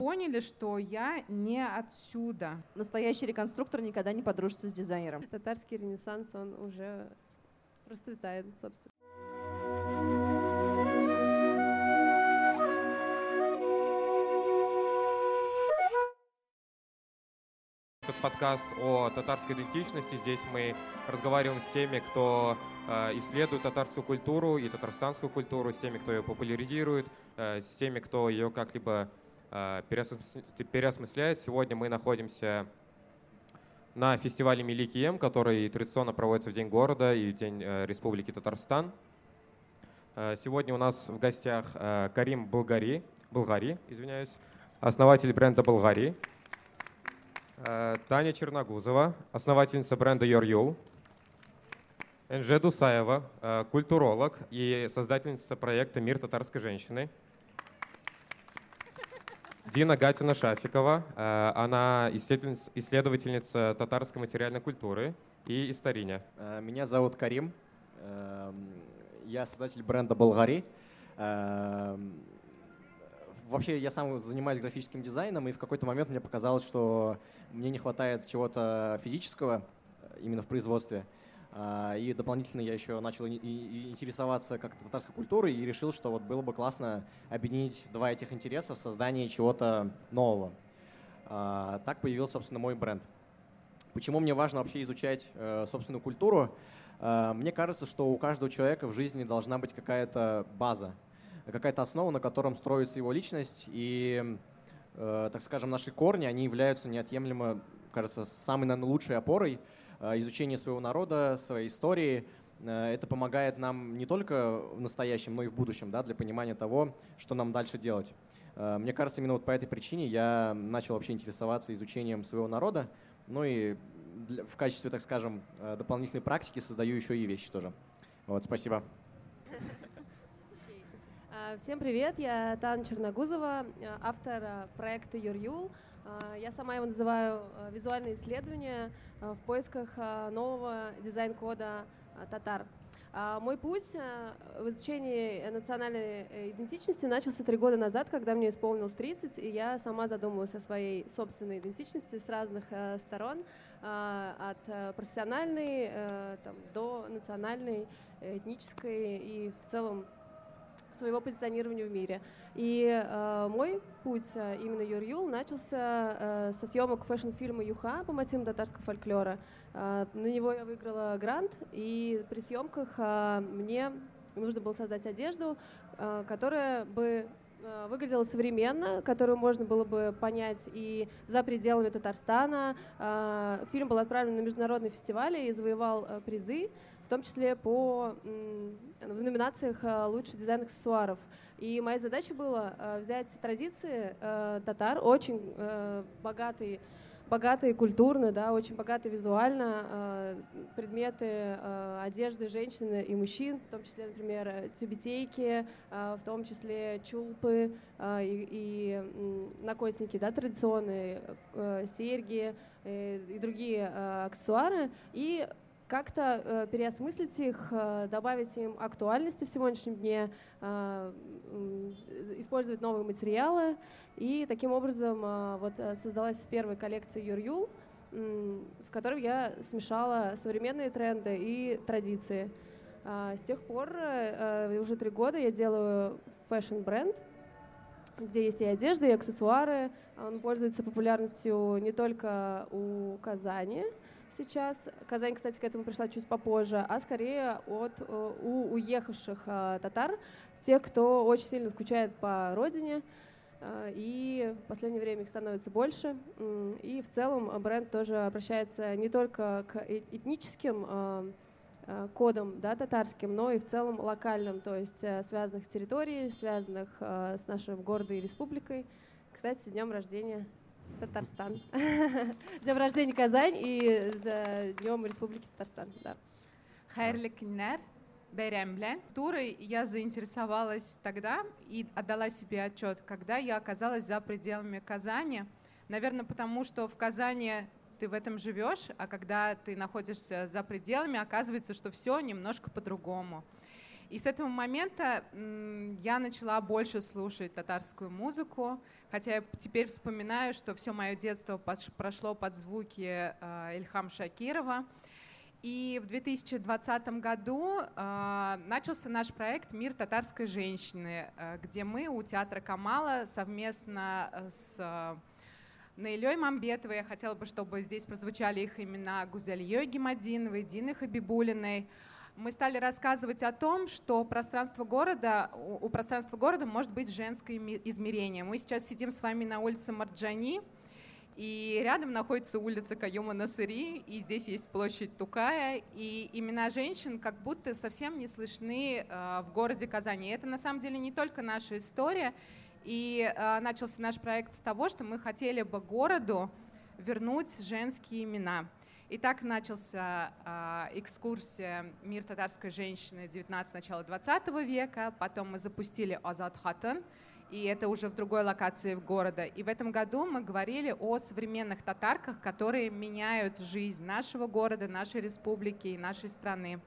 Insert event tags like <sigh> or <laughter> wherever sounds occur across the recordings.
поняли, что я не отсюда. Настоящий реконструктор никогда не подружится с дизайнером. Татарский ренессанс, он уже расцветает, собственно. Этот подкаст о татарской идентичности. Здесь мы разговариваем с теми, кто э, исследует татарскую культуру и татарстанскую культуру, с теми, кто ее популяризирует, э, с теми, кто ее как-либо переосмысляет. Сегодня мы находимся на фестивале Миликием, который традиционно проводится в День города и в День э, Республики Татарстан. Э, сегодня у нас в гостях э, Карим Булгари, Булгари, извиняюсь, основатель бренда Булгари. Э, Таня Черногузова, основательница бренда Your Энже Дусаева, э, культуролог и создательница проекта «Мир татарской женщины». Дина Гатина Шафикова, э, она исследовательница, татарской материальной культуры и историня. Меня зовут Карим, я создатель бренда Болгари. Вообще, я сам занимаюсь графическим дизайном, и в какой-то момент мне показалось, что мне не хватает чего-то физического э, именно в производстве. А, и дополнительно я еще начал интересоваться как татарской культурой и решил, что вот было бы классно объединить два этих интереса в создании чего-то нового. А, так появился, собственно, мой бренд. Почему мне важно вообще изучать э, собственную культуру? А, мне кажется, что у каждого человека в жизни должна быть какая-то база, какая-то основа, на котором строится его личность. И, э, так скажем, наши корни, они являются неотъемлемо, кажется, самой, наверное, лучшей опорой э, изучения своего народа, своей истории. Э, это помогает нам не только в настоящем, но и в будущем, да, для понимания того, что нам дальше делать. Мне кажется, именно вот по этой причине я начал вообще интересоваться изучением своего народа, ну и в качестве, так скажем, дополнительной практики создаю еще и вещи тоже. Вот, спасибо. Всем привет, я Тана Черногузова, э, автор э, проекта Юрюл. Э, я сама его называю «Визуальные исследования в поисках нового дизайн-кода татар». Мой путь в изучении национальной идентичности начался три года назад, когда мне исполнилось 30, и я сама задумалась о своей собственной идентичности с разных сторон, от профессиональной там, до национальной, этнической и в целом своего позиционирования в мире. И э, мой путь э, именно Юрюл начался э, со съемок фэшн-фильма «Юха» по мотивам татарского фольклора. Э, на него я выиграла грант, и при съемках э, мне нужно было создать одежду, э, которая бы э, выглядела современно, которую можно было бы понять и за пределами Татарстана. Э, фильм был отправлен на международные фестивали и завоевал призы том числе по, в номинациях э, «Лучший дизайн аксессуаров». И моя задача была э, взять традиции э, татар, очень богатые, богатые культурно, да, очень богатые визуально, предметы одежды женщин и мужчин, в том числе, например, тюбетейки, в том числе чулпы и, и накосники да, традиционные, серьги и другие аксессуары, и как-то э, переосмыслить их, э, добавить им актуальности в сегодняшнем дне, э, использовать новые материалы. И таким образом э, вот э, создалась первая коллекция Юрюл, э, в которой я смешала современные тренды и традиции. Э, с тех пор, э, уже три года, я делаю fashion-бренд, где есть и одежда, и аксессуары. Он пользуется популярностью не только у Казани, сейчас. Казань, кстати, к этому пришла чуть попозже, а скорее от э, у уехавших э, татар, тех, кто очень сильно скучает по родине, э, и в последнее время их становится больше. И в целом бренд тоже обращается не только к этническим кодам да, татарским, но и в целом локальным, то есть связанных с территорией, связанных с нашим городом и республикой. Кстати, с днем рождения Татарстан. Днем рождения Казань и за Днем Республики Татарстан. Да. Хайрлы киннер, Берембле, которой я заинтересовалась тогда и отдала себе отчет, когда я оказалась за пределами Казани. Наверное, потому что в Казани ты в этом живешь, а когда ты находишься за пределами, оказывается, что все немножко по-другому. И с этого момента я начала больше слушать татарскую музыку, хотя я теперь вспоминаю, что все мое детство прошло под звуки э, Ильхам Шакирова. И в 2020 году э, начался наш проект «Мир татарской женщины», э, где мы у театра Камала совместно с э, Наилей Мамбетовой, я хотела бы, чтобы здесь прозвучали их имена Гузельей Гемадиновой, Дины Хабибулиной, мы стали рассказывать о том, что пространство города, у пространства города может быть женское измерение. Мы сейчас сидим с вами на улице Марджани, и рядом находится улица Каюма Насыри, и здесь есть площадь Тукая, и имена женщин как будто совсем не слышны э, в городе Казани. И это на самом деле не только наша история, и э, начался наш проект с того, что мы хотели бы городу вернуть женские имена. И так начался э, экскурсия «Мир татарской женщины 19 начала 20 века». Потом мы запустили «Азат Хатан», и это уже в другой локации города. И в этом году мы говорили о современных татарках, которые меняют жизнь нашего города, нашей республики и нашей страны.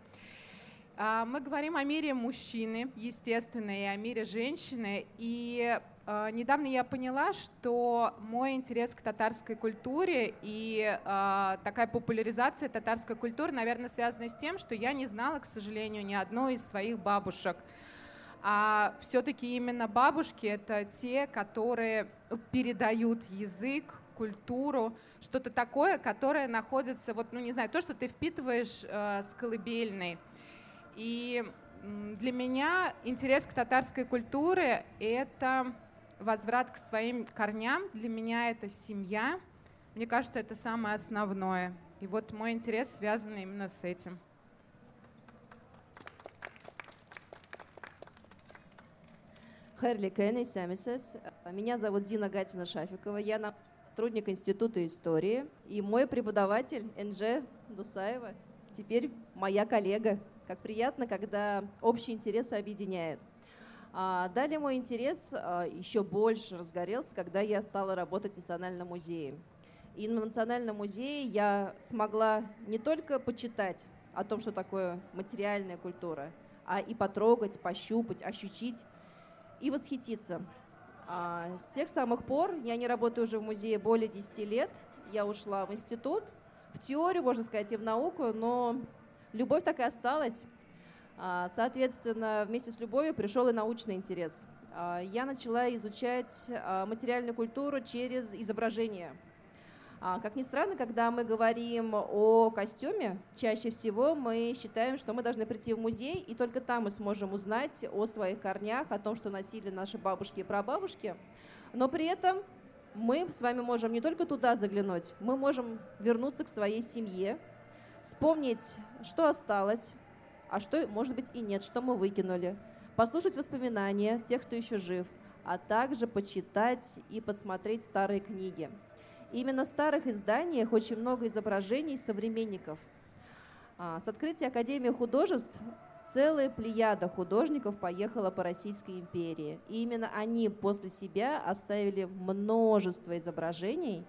А, мы говорим о мире мужчины, естественно, и о мире женщины. И недавно я поняла, что мой интерес к татарской культуре и э, такая популяризация татарской культуры, наверное, связана с тем, что я не знала, к сожалению, ни одной из своих бабушек. А все-таки именно бабушки это те, которые передают язык, культуру, что-то такое, которое находится, вот, ну не знаю, то, что ты впитываешь э, с колыбельной. И для меня интерес к татарской культуре — это возврат к своим корням. Для меня это семья. Мне кажется, это самое основное. И вот мой интерес связан именно с этим. Хэрли Кенни Сямисес. Меня зовут Дина Гатина Шафикова. Я сотрудник Института истории. И мой преподаватель Энже Дусаева теперь моя коллега. Как приятно, когда общие интересы объединяют. А далее мой интерес а, еще больше разгорелся, когда я стала работать в Национальном музее. И на Национальном музее я смогла не только почитать о том, что такое материальная культура, а и потрогать, пощупать, ощутить и восхититься. А с тех самых пор, я не работаю уже в музее более 10 лет, я ушла в институт, в теорию, можно сказать, и в науку, но любовь так и осталась. А, соответственно, вместе с любовью пришел и научный интерес. А, я начала изучать а, материальную культуру через изображение. Как ни странно, когда мы говорим о костюме, чаще всего мы считаем, что мы должны прийти в музей, и только там мы сможем узнать о своих корнях, о том, что носили наши бабушки и прабабушки. Но при этом мы с вами можем не только туда заглянуть, мы можем вернуться к своей семье, вспомнить, что осталось, а что, может быть, и нет, что мы выкинули, послушать воспоминания тех, кто еще жив, а также почитать и посмотреть старые книги. именно в старых изданиях очень много изображений современников. А, с открытия Академии художеств целая плеяда художников поехала по Российской империи. И именно они после себя оставили множество изображений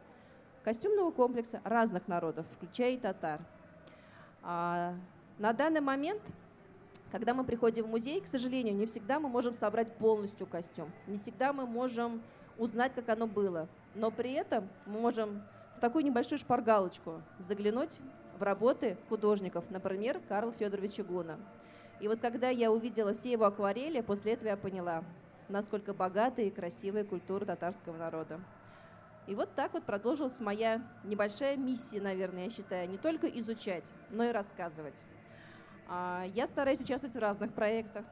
костюмного комплекса разных народов, включая и татар. На данный момент, когда мы приходим в музей, к сожалению, не всегда мы можем собрать полностью костюм, не всегда мы можем узнать, как оно было, но при этом мы можем в такую небольшую шпаргалочку заглянуть в работы художников, например, Карла Федоровича Гуна. И вот когда я увидела все его акварели, после этого я поняла, насколько богатая и красивая культура татарского народа. И вот так вот продолжилась моя небольшая миссия, наверное, я считаю, не только изучать, но и рассказывать. А, я стараюсь участвовать в разных проектах,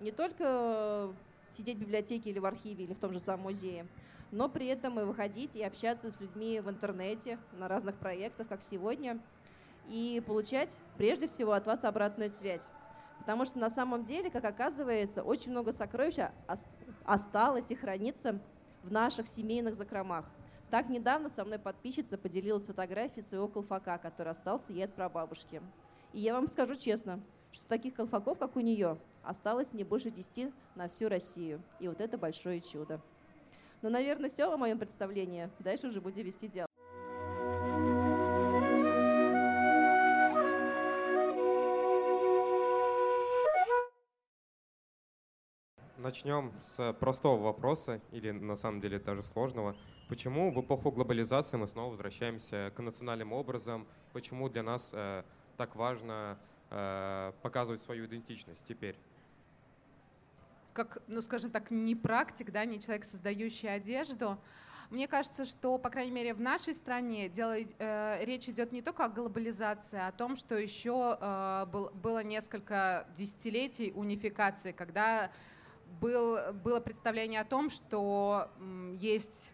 не только сидеть в библиотеке или в архиве, или в том же самом музее, но при этом и выходить и общаться с людьми в интернете на разных проектах, как сегодня, и получать прежде всего от вас обратную связь. Потому что на самом деле, как оказывается, очень много сокровищ осталось и хранится в наших семейных закромах. Так недавно со мной подписчица поделилась фотографией своего колфака, который остался ей от прабабушки. И я вам скажу честно, что таких колфаков, как у нее, осталось не больше 10 на всю Россию. И вот это большое чудо. Ну, наверное, все о моем представлении. Дальше уже будем вести диалог. начнем с простого вопроса, или на самом деле даже сложного. Почему в эпоху глобализации мы снова возвращаемся к национальным образам? Почему для нас э, так важно э, показывать свою идентичность теперь? Как, ну, скажем так, не практик, да, не человек, создающий одежду, мне кажется, что, по крайней мере, в нашей стране дело, э, речь идет не только о глобализации, а о том, что еще э, был, было несколько десятилетий унификации, когда был, было представление о том, что есть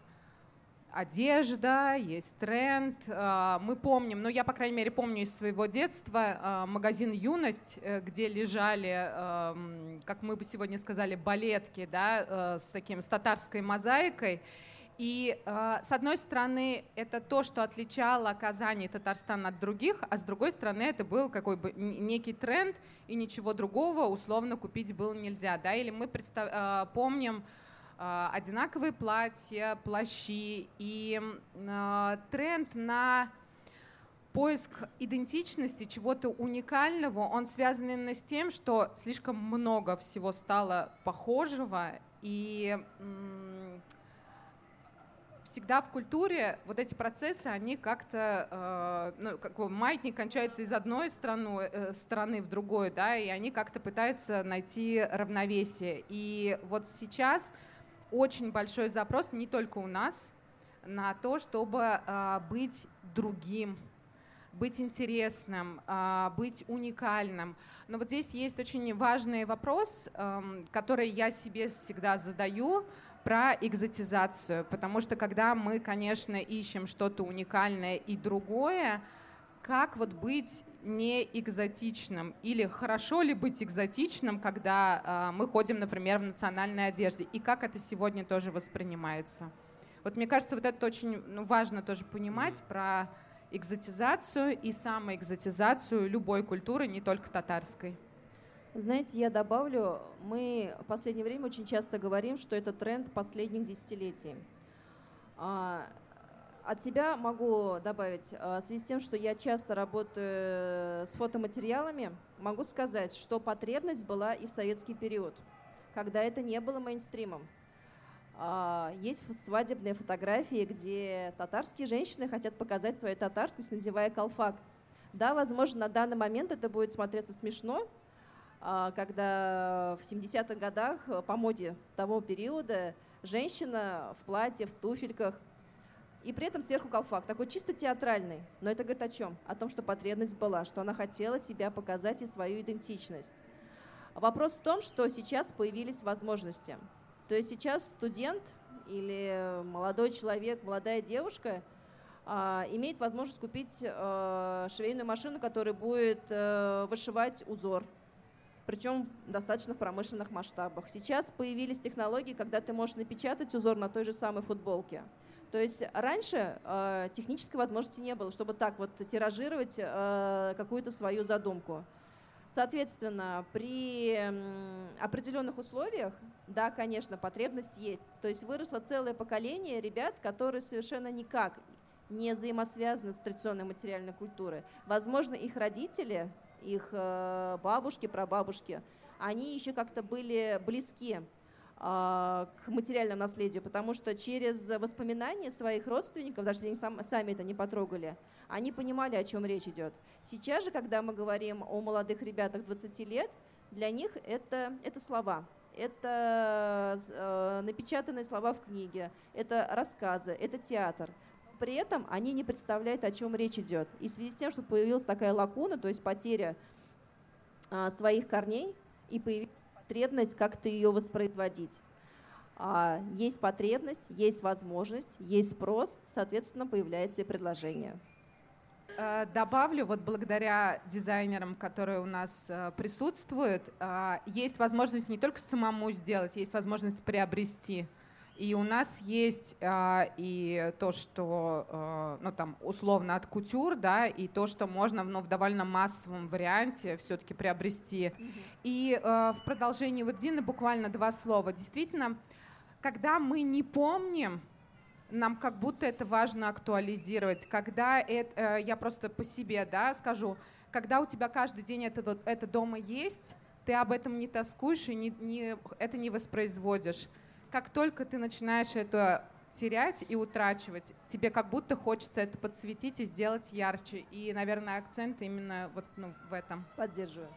одежда, есть тренд. Э, мы помним, ну я, по крайней мере, помню из своего детства э, магазин «Юность», э, где лежали, эм, как мы бы сегодня сказали, балетки да, с таким с татарской мозаикой. И с одной стороны, это то, что отличало Казань и Татарстан от других, а с другой стороны, это был какой бы некий тренд, и ничего другого условно купить было нельзя. Да? Или мы представ... помним одинаковые платья, плащи, и э, тренд на поиск идентичности, чего-то уникального, он связан именно с тем, что слишком много всего стало похожего, и всегда в культуре вот эти процессы, они как-то, э, ну, как бы маятник кончается из одной страны, э, стороны в другой, да, и они как-то пытаются найти равновесие. И вот сейчас очень большой запрос не только у нас на то, чтобы э, быть другим, быть интересным, э, быть уникальным. Но вот здесь есть очень важный вопрос, эм, который я себе всегда задаю про экзотизацию, потому что когда мы, конечно, ищем что-то уникальное и другое, как вот быть не экзотичным или хорошо ли быть экзотичным, когда э, мы ходим, например, в национальной одежде, и как это сегодня тоже воспринимается. Вот мне кажется, вот это очень ну, важно тоже понимать про экзотизацию и самоэкзотизацию любой культуры, не только татарской. Знаете, я добавлю, мы в последнее время очень часто говорим, что это тренд последних десятилетий. От себя могу добавить, а, в связи с тем, что я часто работаю с фотоматериалами, могу сказать, что потребность была и в советский период, когда это не было мейнстримом. А, есть свадебные фотографии, где татарские женщины хотят показать свою татарскость, надевая колфак. Да, возможно, на данный момент это будет смотреться смешно, а, когда в 70-х годах э, по моде того периода женщина в платье, в туфельках, и при этом сверху колфак, такой чисто театральный. Но это говорит о чем? О том, что потребность была, что она хотела себя показать и свою идентичность. Вопрос в том, что сейчас появились возможности. То есть сейчас студент или молодой человек, молодая девушка а, имеет возможность купить а, швейную машину, которая будет а, вышивать узор, причем достаточно в промышленных масштабах. Сейчас появились технологии, когда ты можешь напечатать узор на той же самой футболке. То есть раньше э, технической возможности не было, чтобы так вот тиражировать э, какую-то свою задумку. Соответственно, при определенных условиях, да, конечно, потребность есть. То есть выросло целое поколение ребят, которые совершенно никак не взаимосвязаны с традиционной материальной культурой. Возможно, их родители их э, бабушки, прабабушки, они еще как-то были близки к материальному наследию, потому что через воспоминания своих родственников, даже если они сами это не потрогали, они понимали, о чем речь идет. Сейчас же, когда мы говорим о молодых ребятах 20 лет, для них это, это слова, это э, напечатанные слова в книге, это рассказы, это театр при этом они не представляют, о чем речь идет. И в связи с тем, что появилась такая лакуна, то есть потеря а, своих корней, и появилась потребность как-то ее воспроизводить. А, есть потребность, есть возможность, есть спрос, соответственно, появляется и предложение. Э, добавлю, вот благодаря дизайнерам, которые у нас э, присутствуют, э, есть возможность не только самому сделать, есть возможность приобрести. И у нас есть э, и то, что, э, ну там, условно от кутюр, да, и то, что можно ну, в довольно массовом варианте все-таки приобрести. Mm-hmm. И э, в продолжении вот Дины буквально два слова. Действительно, когда мы не помним, нам как будто это важно актуализировать. Когда это, э, я просто по себе, да, скажу, когда у тебя каждый день это, это дома есть, ты об этом не тоскуешь и не, не, это не воспроизводишь. Как только ты начинаешь это терять и утрачивать, тебе как будто хочется это подсветить и сделать ярче. И, наверное, акцент именно вот ну, в этом. Поддерживаю.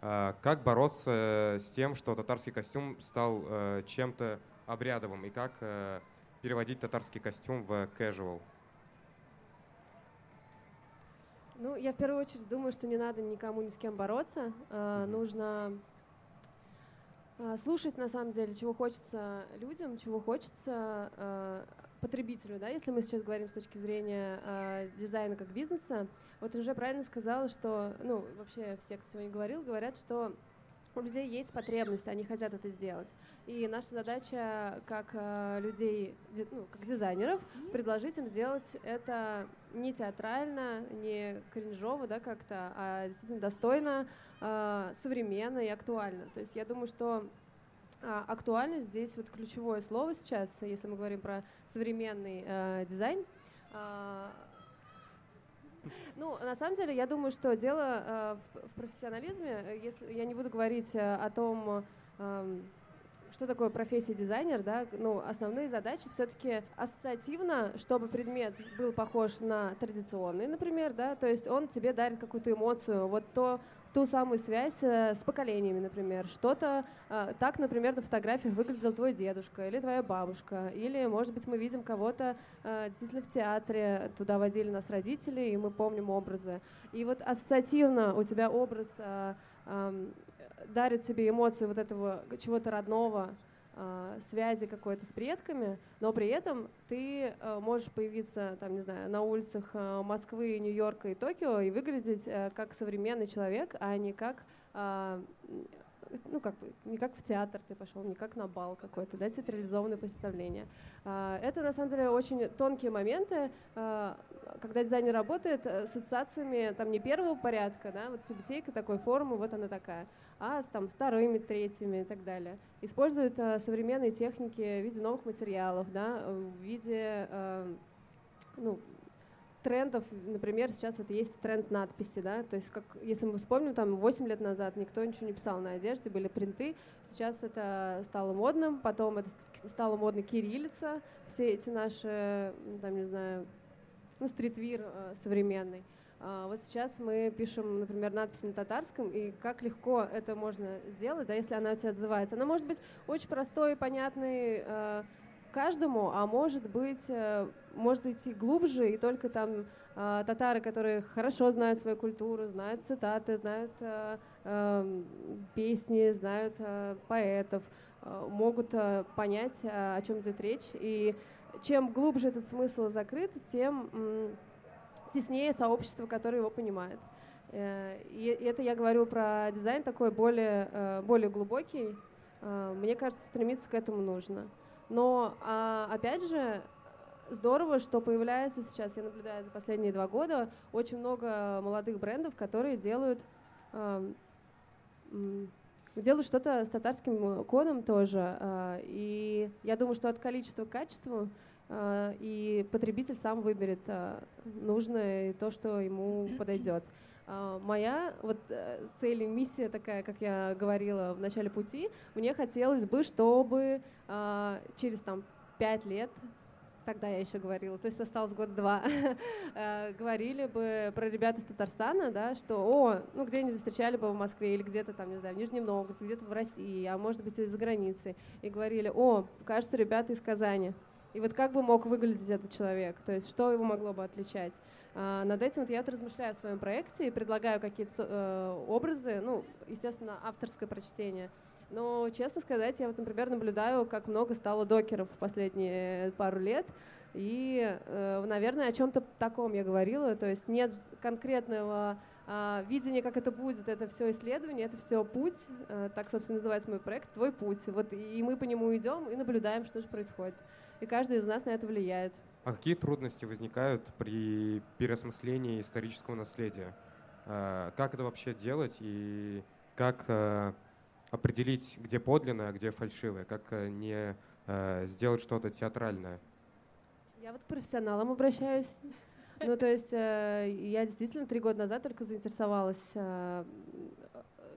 А, как бороться с тем, что татарский костюм стал э, чем-то обрядовым, и как э, переводить татарский костюм в casual? Ну, я в первую очередь думаю, что не надо никому ни с кем бороться. Э, нужно э, слушать, на самом деле, чего хочется людям, чего хочется э, потребителю, да, если мы сейчас говорим с точки зрения э, дизайна как бизнеса, вот уже правильно сказала, что, ну, вообще все, кто сегодня говорил, говорят, что у людей есть потребность, они хотят это сделать. И наша задача как э, людей, ну, как дизайнеров, предложить им сделать это не театрально, не кринжово, да, как-то, а действительно достойно, э, современно и актуально. То есть я думаю, что а, актуальность здесь вот ключевое слово сейчас, если мы говорим про современный э, дизайн. <laughs> Ну, на самом деле, я думаю, что дело э, в, профессионализме. Если я не буду говорить э, о том, э, что такое профессия дизайнер, да, ну, основные задачи все-таки ассоциативно, чтобы предмет был похож на традиционный, например, да, то есть он тебе дарит какую-то эмоцию, вот то, ту самую связь э, с поколениями, например. Что-то э, так, например, на фотографиях выглядел твой дедушка или твоя бабушка, или, может быть, мы видим кого-то э, действительно в театре, туда водили нас родители, и мы помним образы. И вот ассоциативно у тебя образ дарит тебе эмоции вот этого чего-то родного, связи какой-то с предками, но при этом ты э, можешь появиться, там, не знаю, на улицах э, Москвы, Нью-Йорка и Токио и выглядеть э, как современный человек, а не как э, ну, как бы, не как в театр ты пошел, не как на бал какой-то, да, театрализованное представление. А, это, на самом деле, очень тонкие моменты, а, когда дизайнер работает э, с ассоциациями там не первого порядка, да, вот тюбетейка такой формы, вот она такая, а с там вторыми, третьими и так далее. Используют а, современные техники в виде новых материалов, да, в виде ну, трендов, например, сейчас вот есть тренд надписи, да, то есть как, если мы вспомним, там 8 лет назад никто ничего не писал на одежде, были принты, сейчас это стало модным, потом это стало модно кириллица, все эти наши, там, не знаю, ну, стритвир э, современный. А вот сейчас мы пишем, например, надписи на татарском, и как легко это можно сделать, да, если она у тебя отзывается. Она может быть очень простой, понятный, э, каждому, а может быть, э, может идти глубже, и только там э, татары, которые хорошо знают свою культуру, знают цитаты, знают э, э, песни, знают э, поэтов, э, могут э, понять, э, о чем идет речь. И чем глубже этот смысл закрыт, тем э, теснее сообщество, которое его понимает. Э, и это я говорю про дизайн такой более, э, более глубокий. Мне кажется, стремиться к этому нужно. Но, а, опять же, здорово, что появляется сейчас, я наблюдаю за последние два года, очень много молодых брендов, которые делают, делают что-то с татарским кодом тоже. А, и я думаю, что от количества к качеству а, и потребитель сам выберет нужное то, что ему подойдет. А, моя вот э, цель и миссия такая, как я говорила в начале пути, мне хотелось бы, чтобы а, через там пять лет тогда я еще говорила, то есть осталось год-два, <laughs> э, говорили бы про ребят из Татарстана, да, что, о, ну где-нибудь встречали бы в Москве или где-то там, не знаю, в Нижнем Новгороде, где-то в России, а может быть из-за границы, и говорили, о, кажется, ребята из Казани. И вот как бы мог выглядеть этот человек, то есть что его могло бы отличать. А, над этим вот я вот размышляю в своем проекте и предлагаю какие-то э, образы, ну, естественно, авторское прочтение. Но, честно сказать, я вот, например, наблюдаю, как много стало докеров в последние пару лет. И, э, наверное, о чем-то таком я говорила. То есть нет конкретного э, видения, как это будет. Это все исследование, это все путь. Э, так, собственно, называется мой проект «Твой путь». Вот, и мы по нему идем и наблюдаем, что же происходит. И каждый из нас на это влияет. А какие трудности возникают при переосмыслении исторического наследия? А, как это вообще делать и как а, определить, где подлинное, а где фальшивое? Как не э, сделать что-то театральное? Я вот к профессионалам обращаюсь. Ну, то есть э, я действительно три года назад только заинтересовалась э,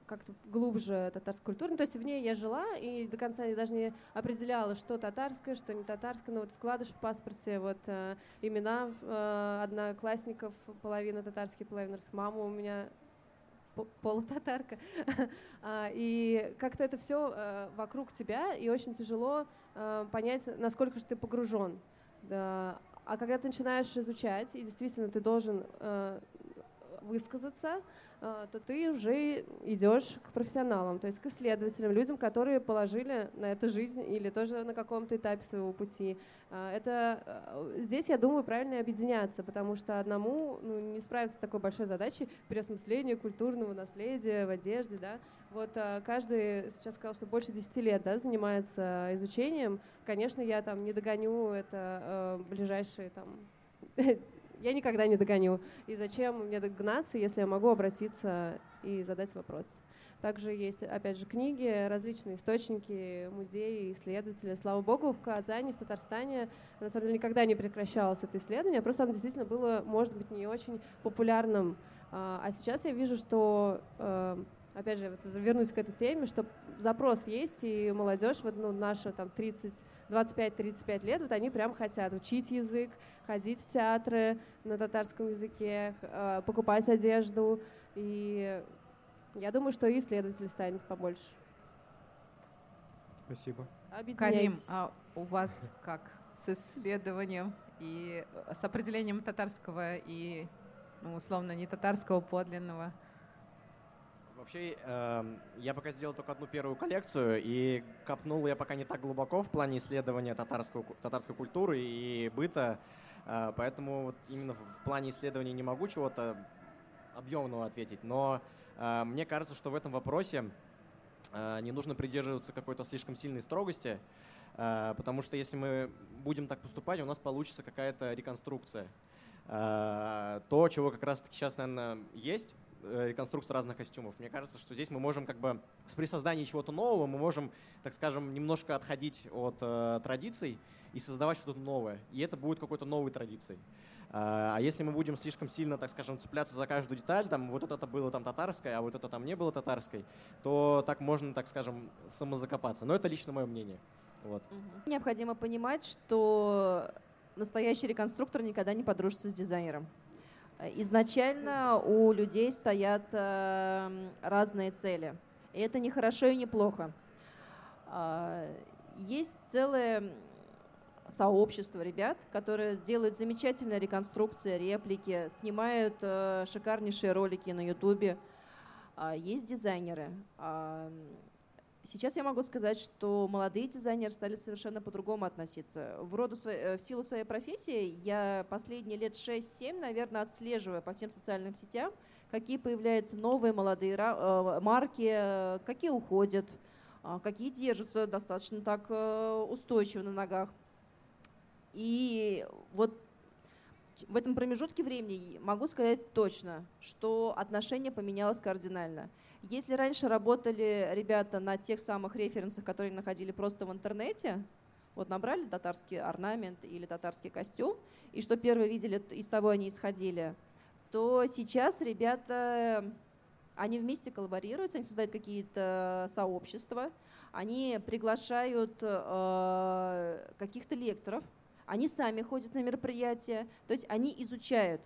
как-то глубже татарской культуры. Ну, то есть в ней я жила и до конца я даже не определяла, что татарское, что не татарское. Но вот вкладыш в паспорте, вот э, имена э, одноклассников, половина татарские, половина русская. Мама у меня полутатарка. <laughs> а, и как-то это все э, вокруг тебя, и очень тяжело э, понять, насколько же ты погружен. А когда ты начинаешь изучать, и действительно ты должен э, высказаться, а, то ты уже идешь к профессионалам, то есть к исследователям, людям, которые положили на это жизнь или тоже на каком-то этапе своего пути. А, это а, здесь, я думаю, правильно объединяться, потому что одному ну, не справиться с такой большой задачей переосмысления культурного наследия в одежде, да. Вот каждый сейчас сказал, что больше 10 лет да, занимается изучением. Конечно, я там не догоню это ближайшие там <laughs> я никогда не догоню. И зачем мне догнаться, если я могу обратиться и задать вопрос? Также есть, опять же, книги, различные источники, музеи, исследователи. Слава богу, в Казани, в Татарстане, на самом деле, никогда не прекращалось это исследование, просто оно действительно было, может быть, не очень популярным. А, а сейчас я вижу, что, э, опять же, вернусь к этой теме, что запрос есть, и молодежь, вот ну, наша там 30 25-35 лет, вот они прям хотят учить язык, ходить в театры на татарском языке, э, покупать одежду. И я думаю, что и исследователей станет побольше. Спасибо. Карим, а у вас как с исследованием и с определением татарского и, ну, условно, не татарского подлинного? Вообще, э, я пока сделал только одну первую коллекцию, и копнул я пока не так глубоко в плане исследования татарского, татарской культуры и быта, э, поэтому вот именно в плане исследований не могу чего-то объемного ответить, но э, мне кажется, что в этом вопросе э, не нужно придерживаться какой-то слишком сильной строгости, э, потому что если мы будем так поступать, у нас получится какая-то реконструкция. Э, то, чего как раз-таки сейчас, наверное, есть, реконструкцию разных костюмов. Мне кажется, что здесь мы можем как бы при создании чего-то нового мы можем, так скажем, немножко отходить от э, традиций и создавать что-то новое. И это будет какой-то новой традицией. А, а если мы будем слишком сильно, так скажем, цепляться за каждую деталь, там вот это было там татарское, а вот это там не было татарской, то так можно, так скажем, самозакопаться. Но это лично мое мнение. Вот. Необходимо понимать, что настоящий реконструктор никогда не подружится с дизайнером. Изначально у людей стоят э, разные цели. И это не хорошо и не плохо. А, есть целое сообщество ребят, которые делают замечательные реконструкции, реплики, снимают э, шикарнейшие ролики на Ютубе. А, есть дизайнеры. Сейчас я могу сказать, что молодые дизайнеры стали совершенно по-другому относиться. В, роду, э, в силу своей профессии я последние лет 6-7, наверное, отслеживаю по всем социальным сетям, какие появляются новые молодые э, марки, какие уходят, а, какие держатся достаточно так э, устойчиво на ногах. И вот в этом промежутке времени могу сказать точно, что отношение поменялось кардинально – если раньше работали ребята на тех самых референсах, которые находили просто в интернете, вот набрали татарский орнамент или татарский костюм, и что первые видели, из того они исходили, то сейчас ребята, они вместе коллаборируются, они создают какие-то сообщества, они приглашают э, каких-то лекторов, они сами ходят на мероприятия, то есть они изучают.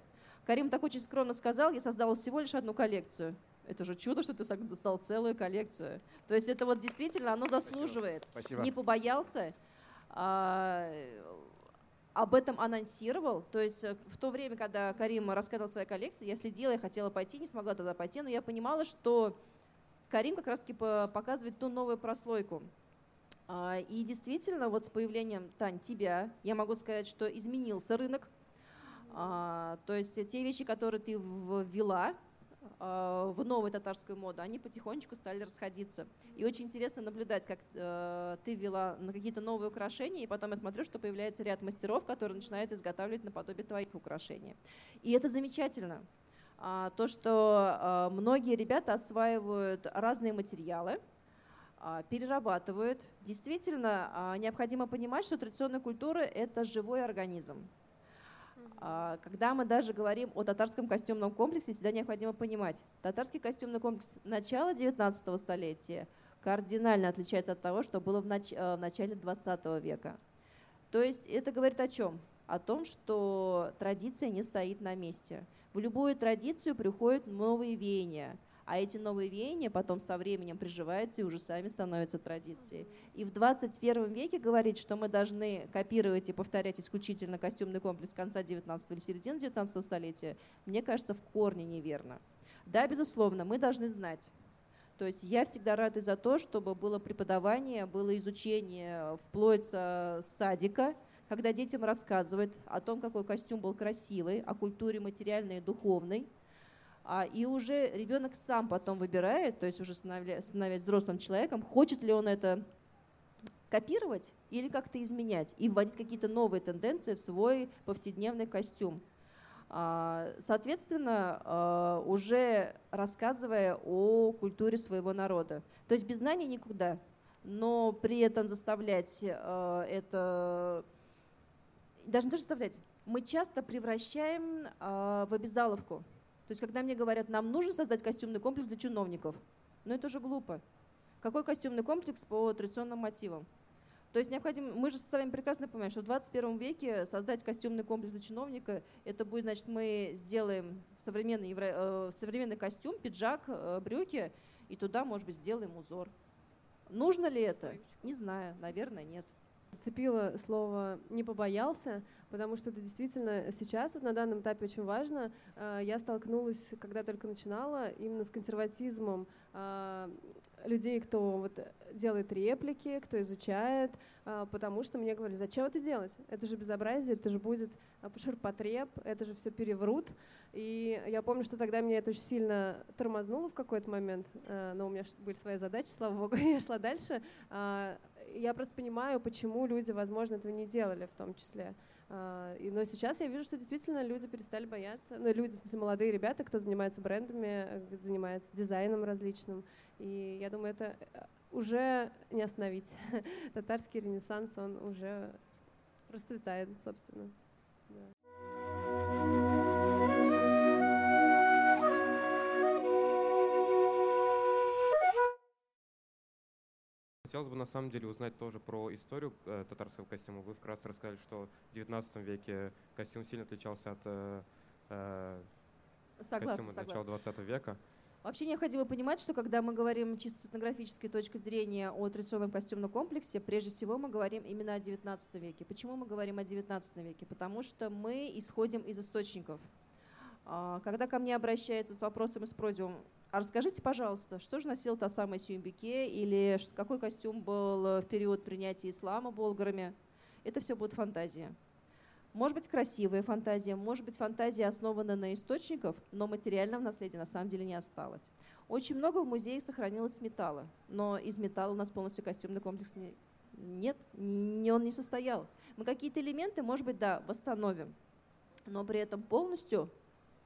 Карим так очень скромно сказал, я создал всего лишь одну коллекцию – это же чудо, что ты создал целую коллекцию. То есть это вот действительно, оно заслуживает. Спасибо. Не побоялся, а, об этом анонсировал. То есть э, в то время, когда Карим рассказывал о своей коллекции, я следила, я хотела пойти, не смогла тогда пойти, но я понимала, что Карим как раз-таки показывает ту новую прослойку. А, и действительно, вот с появлением, Тань, тебя, я могу сказать, что изменился рынок. А, то есть те вещи, которые ты ввела, в новую татарскую моду, они потихонечку стали расходиться. И очень интересно наблюдать, как э, ты вела на какие-то новые украшения, и потом я смотрю, что появляется ряд мастеров, которые начинают изготавливать наподобие твоих украшений. И это замечательно. А, то, что э, многие ребята осваивают разные материалы, а, перерабатывают. Действительно, а, необходимо понимать, что традиционная культура – это живой организм. А, когда мы даже говорим о татарском костюмном комплексе, всегда необходимо понимать, татарский костюмный комплекс начала 19 столетия кардинально отличается от того, что было в, нач в начале 20 века. То есть это говорит о чем? О том, что традиция не стоит на месте. В любую традицию приходят новые веяния – а эти новые веяния потом со временем приживаются и уже сами становятся традицией. И в 21 веке говорить, что мы должны копировать и повторять исключительно костюмный комплекс конца 19 или середины 19 столетия, мне кажется, в корне неверно. Да, безусловно, мы должны знать, то есть я всегда радуюсь за то, чтобы было преподавание, было изучение вплоть с садика, когда детям рассказывают о том, какой костюм был красивый, о культуре материальной и духовной, а, и уже ребенок сам потом выбирает, то есть уже становясь взрослым человеком, хочет ли он это копировать или как-то изменять и вводить какие-то новые тенденции в свой повседневный костюм. А, соответственно, а, уже рассказывая о культуре своего народа. То есть без знаний никуда, но при этом заставлять это... Даже не то, что заставлять, мы часто превращаем в обязаловку. То есть, когда мне говорят, нам нужно создать костюмный комплекс для чиновников, ну это же глупо. Какой костюмный комплекс по традиционным мотивам? То есть необходимо, мы же с вами прекрасно понимаем, что в 21 веке создать костюмный комплекс для чиновника, это будет, значит, мы сделаем современный, евро, э, современный костюм, пиджак, э, брюки, и туда, может быть, сделаем узор. Нужно ли это? Не знаю, наверное, нет зацепило слово «не побоялся», потому что это действительно сейчас, вот на данном этапе очень важно. А, я столкнулась, когда только начинала, именно с консерватизмом а, людей, кто вот делает реплики, кто изучает, а, потому что мне говорили, зачем это делать? Это же безобразие, это же будет ширпотреб, это же все переврут. И я помню, что тогда меня это очень сильно тормознуло в какой-то момент, но у меня были свои задачи, слава богу, <laughs> я шла дальше я просто понимаю, почему люди, возможно, этого не делали в том числе. А, но сейчас я вижу, что действительно люди перестали бояться. Ну, люди, в смысле, молодые ребята, кто занимается брендами, э, занимается дизайном различным. И я думаю, это э, уже не остановить. <laughs> Татарский ренессанс, он уже расцветает, собственно. Хотелось бы на самом деле узнать тоже про историю э, татарского костюма. Вы вкратце рассказали, что в XIX веке костюм сильно отличался от э, э согласна, костюма согласна. начала XX века. Вообще необходимо понимать, что когда мы говорим чисто с этнографической точки зрения о традиционном костюмном комплексе, прежде всего мы говорим именно о XIX веке. Почему мы говорим о XIX веке? Потому что мы исходим из источников. А, когда ко мне обращаются с вопросом и с просьбой, а расскажите, пожалуйста, что же носил та самая Сюмбике или какой костюм был э, в период принятия ислама болгарами? Это все будет фантазия. Может быть, красивая фантазия, может быть, фантазия основана на источниках, но материального наследия на самом деле не осталось. Очень много в музее сохранилось металла, но из металла у нас полностью костюмный комплекс не, нет, не, он не состоял. Мы какие-то элементы, может быть, да, восстановим, но при этом полностью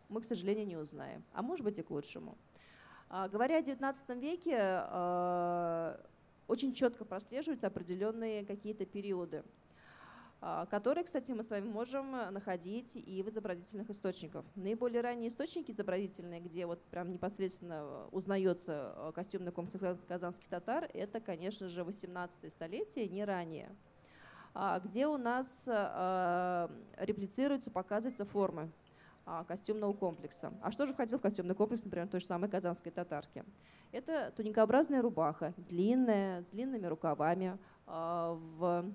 мы, к сожалению, не узнаем. А может быть и к лучшему. А, говоря о XIX веке, а, очень четко прослеживаются определенные какие-то периоды, а, которые, кстати, мы с вами можем находить и в изобразительных источниках. Наиболее ранние источники изобразительные, где вот прям непосредственно узнается костюмный комплекс казанских татар, это, конечно же, 18 столетие, не ранее где у нас реплицируются, показываются формы костюмного комплекса. А что же входил в костюмный комплекс, например, той же самой казанской татарки? Это туникообразная рубаха, длинная, с длинными рукавами, а, в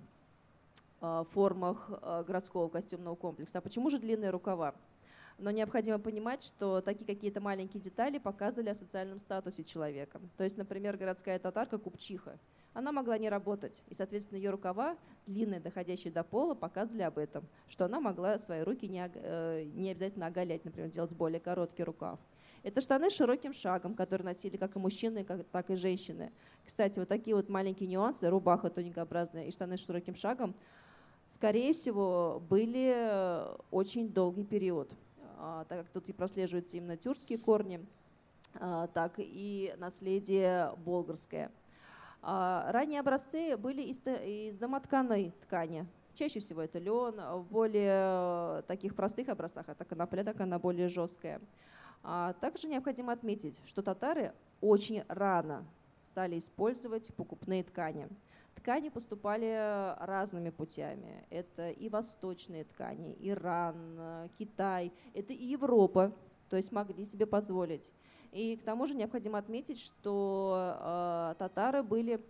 а, формах городского костюмного комплекса. А почему же длинные рукава? Но необходимо понимать, что такие какие-то маленькие детали показывали о социальном статусе человека. То есть, например, городская татарка Купчиха – она могла не работать. И, соответственно, ее рукава, длинные, доходящие до пола, показывали об этом, что она могла свои руки не, э, не обязательно оголять, например, делать более короткий рукав. Это штаны с широким шагом, которые носили как и мужчины, так и женщины. Кстати, вот такие вот маленькие нюансы, рубаха тоненькообразная и штаны с широким шагом, скорее всего, были э, очень долгий период, а, так как тут и прослеживаются именно тюркские корни, а, так и наследие болгарское – ранние образцы были из, из домотканой ткани. Чаще всего это лен, в более таких простых образцах это конопля, так она более жесткая. А также необходимо отметить, что татары очень рано стали использовать покупные ткани. Ткани поступали разными путями. Это и восточные ткани, Иран, Китай, это и Европа, то есть могли себе позволить. И к тому же необходимо отметить, что э, татары были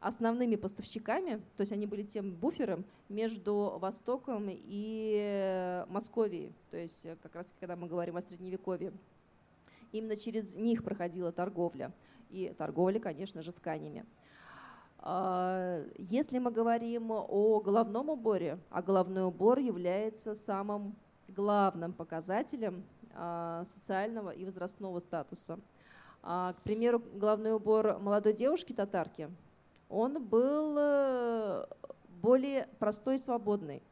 основными поставщиками, то есть они были тем буфером между Востоком и Московией, то есть как раз когда мы говорим о Средневековье. Именно через них проходила торговля. И торговля, конечно же, тканями. А, если мы говорим о головном уборе, а головной убор является самым главным показателем социального и возрастного статуса. А, к примеру, головной убор молодой девушки-татарки, он был э, более простой и свободный.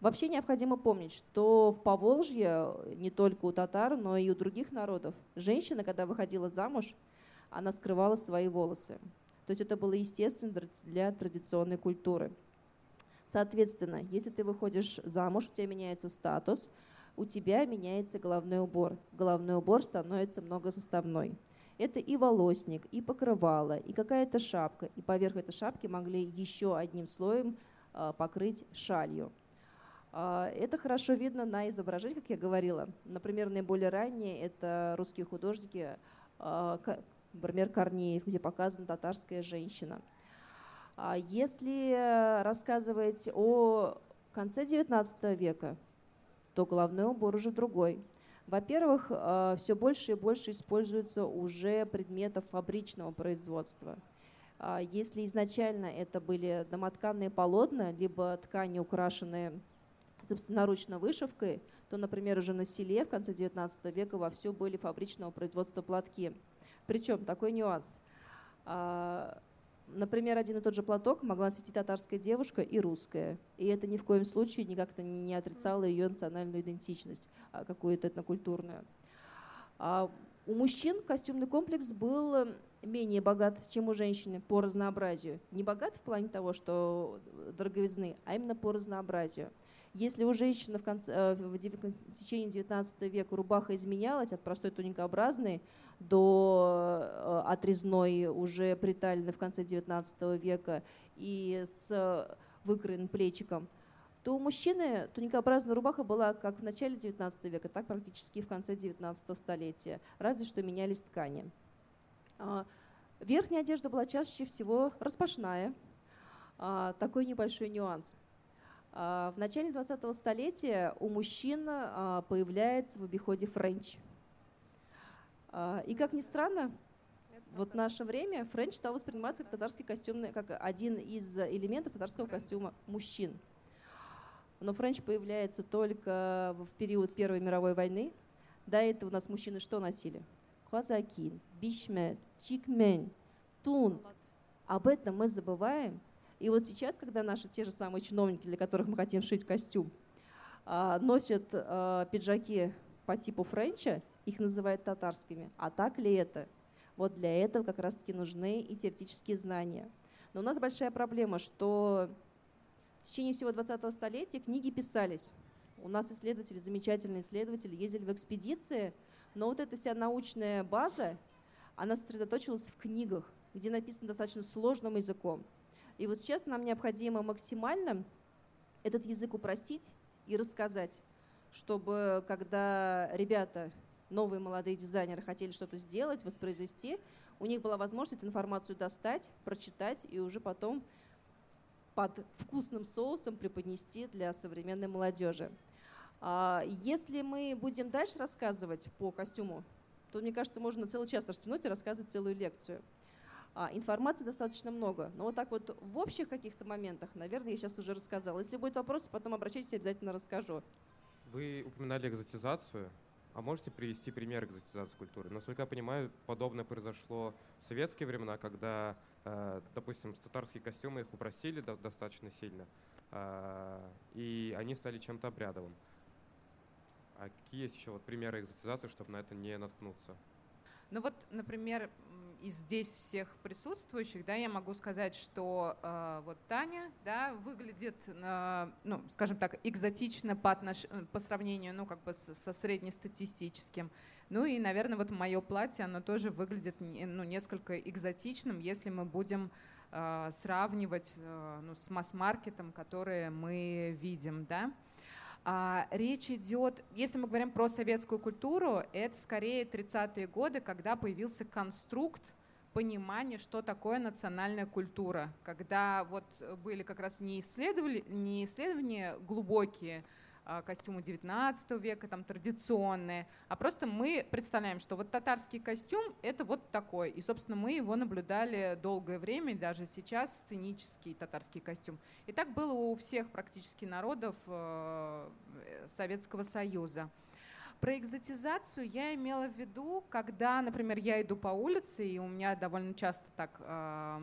Вообще необходимо помнить, что в Поволжье, не только у татар, но и у других народов, женщина, когда выходила замуж, она скрывала свои волосы. То есть это было естественно для традиционной культуры. Соответственно, если ты выходишь замуж, у тебя меняется статус, у тебя меняется головной убор. Головной убор становится многосоставной. Это и волосник, и покрывало, и какая-то шапка. И поверх этой шапки могли еще одним слоем а, покрыть шалью. А, это хорошо видно на изображениях, как я говорила. Например, наиболее ранние – это русские художники, а, например, Корнеев, где показана татарская женщина. Если рассказывать о конце XIX века, то головной убор уже другой. Во-первых, э, все больше и больше используется уже предметов фабричного производства. А если изначально это были домотканные полотна, либо ткани, украшенные собственноручно вышивкой, то, например, уже на селе в конце XIX века вовсю были фабричного производства платки. Причем такой нюанс. Например, один и тот же платок могла носить и татарская девушка, и русская. И это ни в коем случае никак-то не отрицало ее национальную идентичность, а какую-то этнокультурную. А у мужчин костюмный комплекс был менее богат, чем у женщины по разнообразию. Не богат в плане того, что дороговизны, а именно по разнообразию – если у женщины в, конце, э, в течение 19 века рубаха изменялась от простой туникообразной до э, отрезной, уже приталенной в конце 19 века и с выкроенным плечиком, то у мужчины туникообразная рубаха была как в начале 19 века, так практически в конце 19 столетия, разве что менялись ткани. А, верхняя одежда была чаще всего распашная, а, такой небольшой нюанс – в начале 20-го столетия у мужчин а, появляется в обиходе френч. А, и как ни странно, вот в наше время френч стал восприниматься как татарский костюм, как один из элементов татарского костюма мужчин. Но френч появляется только в период Первой мировой войны. До этого у нас мужчины что носили? Казакин, бишмет, чикмен, тун. Об этом мы забываем, и вот сейчас, когда наши те же самые чиновники, для которых мы хотим шить костюм, а, носят а, пиджаки по типу френча, их называют татарскими. А так ли это? Вот для этого как раз-таки нужны и теоретические знания. Но у нас большая проблема, что в течение всего 20-го столетия книги писались. У нас исследователи, замечательные исследователи, ездили в экспедиции, но вот эта вся научная база, она сосредоточилась в книгах, где написано достаточно сложным языком. И вот сейчас нам необходимо максимально этот язык упростить и рассказать, чтобы когда ребята, новые молодые дизайнеры хотели что-то сделать, воспроизвести, у них была возможность эту информацию достать, прочитать и уже потом под вкусным соусом преподнести для современной молодежи. А если мы будем дальше рассказывать по костюму, то, мне кажется, можно целый час растянуть и рассказывать целую лекцию. А, информации достаточно много. Но вот так вот в общих каких-то моментах, наверное, я сейчас уже рассказала. Если будет вопросы, потом обращайтесь, обязательно расскажу. Вы упоминали экзотизацию. А можете привести пример экзотизации культуры? Насколько я понимаю, подобное произошло в советские времена, когда, э, допустим, татарские костюмы их упростили достаточно сильно, э, и они стали чем-то обрядовым. А какие есть еще вот примеры экзотизации, чтобы на это не наткнуться? Ну вот, например, из здесь всех присутствующих, да, я могу сказать, что э, вот Таня, да, выглядит, э, ну, скажем так, экзотично по, отнош... по сравнению, ну, как бы со среднестатистическим. Ну и, наверное, вот мое платье, оно тоже выглядит, ну, несколько экзотичным, если мы будем э, сравнивать, э, ну, с масс-маркетом, который мы видим, да. А, речь идет, если мы говорим про советскую культуру, это скорее 30-е годы, когда появился конструкт понимания, что такое национальная культура, когда вот были как раз не, исследовали, не исследования глубокие, костюмы 19 века, там традиционные, а просто мы представляем, что вот татарский костюм — это вот такой. И, собственно, мы его наблюдали долгое время, даже сейчас сценический татарский костюм. И так было у всех практически народов э, Советского Союза. Про экзотизацию я имела в виду, когда, например, я иду по улице, и у меня довольно часто так э,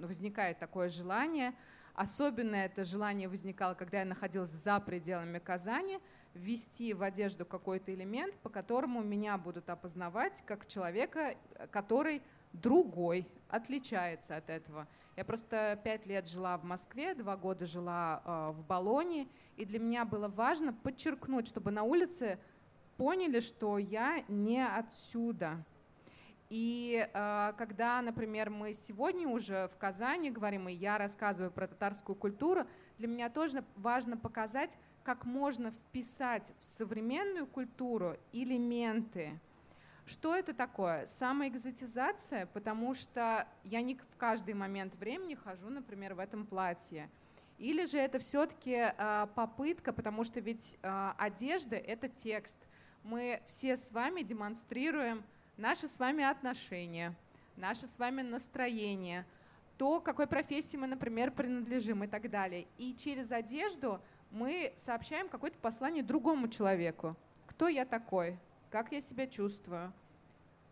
возникает такое желание — Особенно это желание возникало, когда я находилась за пределами Казани, ввести в одежду какой-то элемент, по которому меня будут опознавать как человека, который другой, отличается от этого. Я просто пять лет жила в Москве, два года жила э, в Болоне, и для меня было важно подчеркнуть, чтобы на улице поняли, что я не отсюда, и э, когда, например, мы сегодня уже в Казани говорим, и я рассказываю про татарскую культуру, для меня тоже важно показать, как можно вписать в современную культуру элементы. Что это такое? Самоэкзотизация, потому что я не в каждый момент времени хожу, например, в этом платье. Или же это все-таки э, попытка, потому что ведь э, одежда — это текст. Мы все с вами демонстрируем наши с вами отношения, наше с вами настроение, то, какой профессии мы, например, принадлежим и так далее. И через одежду мы сообщаем какое-то послание другому человеку. Кто я такой? Как я себя чувствую?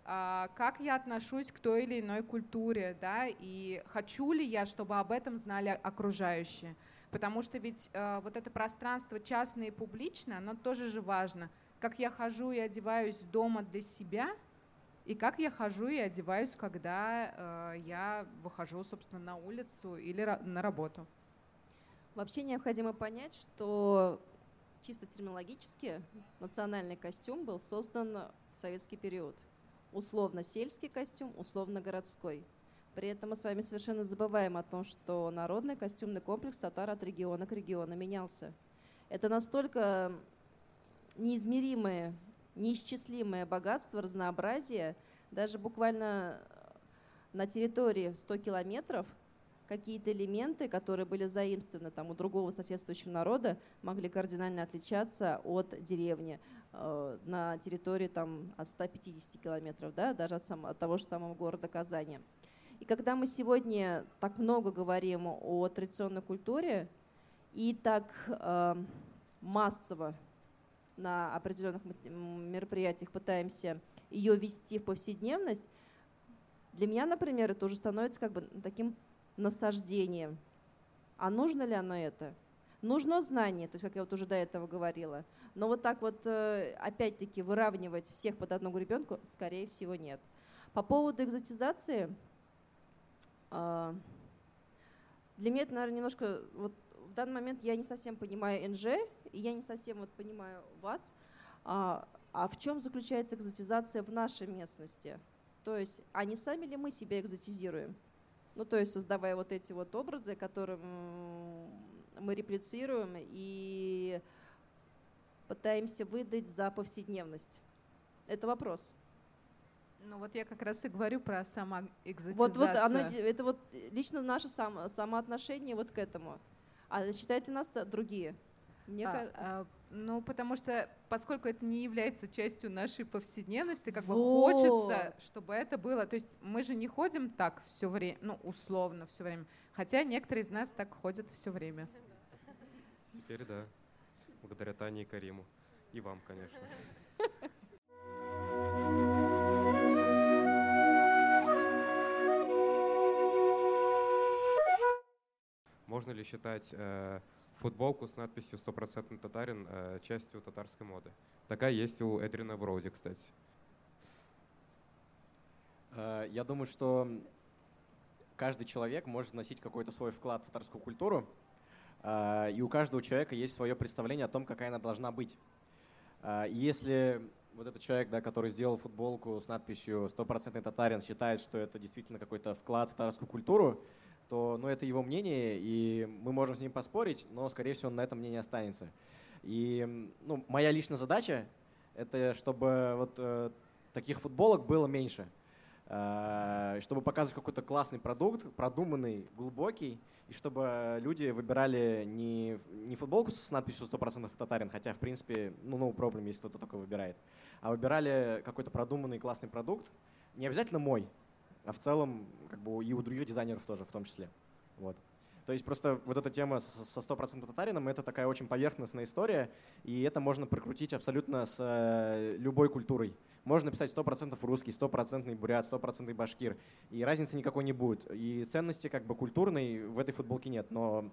А, как я отношусь к той или иной культуре, да, и хочу ли я, чтобы об этом знали окружающие. Потому что ведь э, вот это пространство частное и публичное, оно тоже же важно. Как я хожу и одеваюсь дома для себя – и как я хожу и одеваюсь, когда э, я выхожу, собственно, на улицу или на работу. Вообще необходимо понять, что чисто терминологически национальный костюм был создан в советский период. Условно сельский костюм, условно городской. При этом мы с вами совершенно забываем о том, что народный костюмный комплекс татар от региона к региону менялся. Это настолько неизмеримые неисчислимое богатство, разнообразие. Даже буквально на территории 100 километров какие-то элементы, которые были заимствованы там, у другого соседствующего народа, могли кардинально отличаться от деревни э, на территории там, от 150 километров, да, даже от, сам, от того же самого города Казани. И когда мы сегодня так много говорим о традиционной культуре и так э, массово на определенных мероприятиях пытаемся ее вести в повседневность, для меня, например, это уже становится как бы таким насаждением. А нужно ли оно это? Нужно знание, то есть, как я вот уже до этого говорила. Но вот так вот, э, опять-таки, выравнивать всех под одну гребенку, скорее всего, нет. По поводу экзотизации, а, для меня это, наверное, немножко вот в данный момент я не совсем понимаю НЖ, и я не совсем вот понимаю вас. А, а в чем заключается экзотизация в нашей местности? То есть, а не сами ли мы себя экзотизируем? Ну, то есть, создавая вот эти вот образы, которые мы реплицируем и пытаемся выдать за повседневность. Это вопрос. Ну вот я как раз и говорю про самоэкзотизацию. Вот, вот оно, это вот лично наше само, самоотношение вот к этому. А считают ли нас другие? Мне а, а, ну, потому что, поскольку это не является частью нашей повседневности, как бы вот. хочется, чтобы это было. То есть мы же не ходим так все время, ну, условно все время. Хотя некоторые из нас так ходят все время. Теперь да. Благодаря Тане и Кариму. И вам, конечно. <laughs> Можно ли считать э, футболку с надписью «100% татарин» э, частью татарской моды? Такая есть у Эдрина Броуди, кстати. Э, Я думаю, что каждый человек может вносить какой-то свой вклад в татарскую культуру, э, и у каждого человека есть свое представление о том, какая она должна быть. Если вот этот человек, да, который сделал футболку с надписью «Стопроцентный татарин» считает, что это действительно какой-то вклад в татарскую культуру, то ну, это его мнение, и мы можем с ним поспорить, но, скорее всего, он на этом мнении останется. И ну, моя личная задача — это чтобы вот э, таких футболок было меньше. Э, чтобы показывать какой-то классный продукт, продуманный, глубокий, и чтобы люди выбирали не, не футболку с надписью 100% татарин, хотя, в принципе, ну, no problem, если кто-то такой выбирает, а выбирали какой-то продуманный классный продукт, не обязательно мой, а в целом как бы и у других дизайнеров тоже в том числе. Вот. То есть просто вот эта тема со 100% татарином — это такая очень поверхностная история, и это можно прокрутить абсолютно с э, любой культурой. Можно написать 100% русский, 100% бурят, 100% башкир, и разницы никакой не будет. И ценности как бы культурной в этой футболке нет, но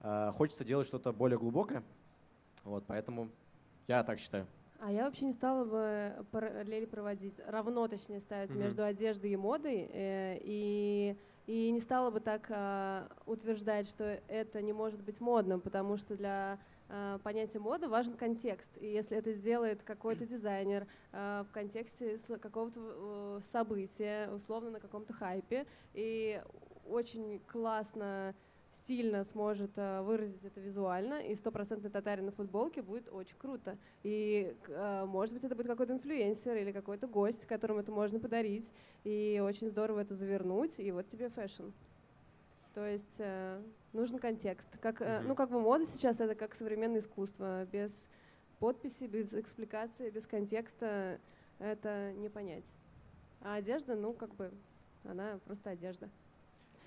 э, хочется делать что-то более глубокое, вот, поэтому я так считаю. А я вообще не стала бы параллели проводить, равно точнее ставить Мгм. между одеждой и модой, э, и, и не стала бы так а, утверждать, что это не может быть модным, потому что для а, понятия моды важен контекст. И если это сделает какой-то <clears throat> дизайнер а, в контексте какого-то э, события, условно на каком-то хайпе, и очень классно стильно сможет э, выразить это визуально, и стопроцентный татарин на футболке будет очень круто. И, э, может быть, это будет какой-то инфлюенсер или какой-то гость, которому это можно подарить, и очень здорово это завернуть, и вот тебе fashion. То есть э, нужен контекст. Как. Ну, как бы мода сейчас это как современное искусство. Без подписи, без экспликации, без контекста это не понять. А одежда, ну, как бы, она просто одежда.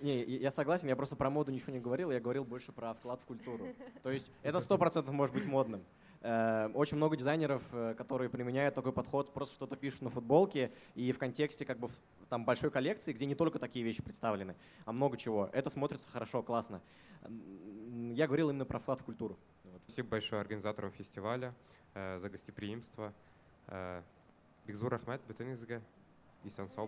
Не, я согласен, я просто про моду ничего не говорил, я говорил больше про вклад в культуру. <laughs> То есть это сто процентов может быть модным. Э, Очень много дизайнеров, э, которые применяют такой подход, просто что-то пишут на футболке и в контексте как бы в- там большой коллекции, где не только такие вещи представлены, а много чего. Это смотрится хорошо, классно. Я говорил именно про вклад в культуру. Спасибо большое организаторам фестиваля э, за гостеприимство. Э, Бекзур Ахмет, бөтенізге. Исән сау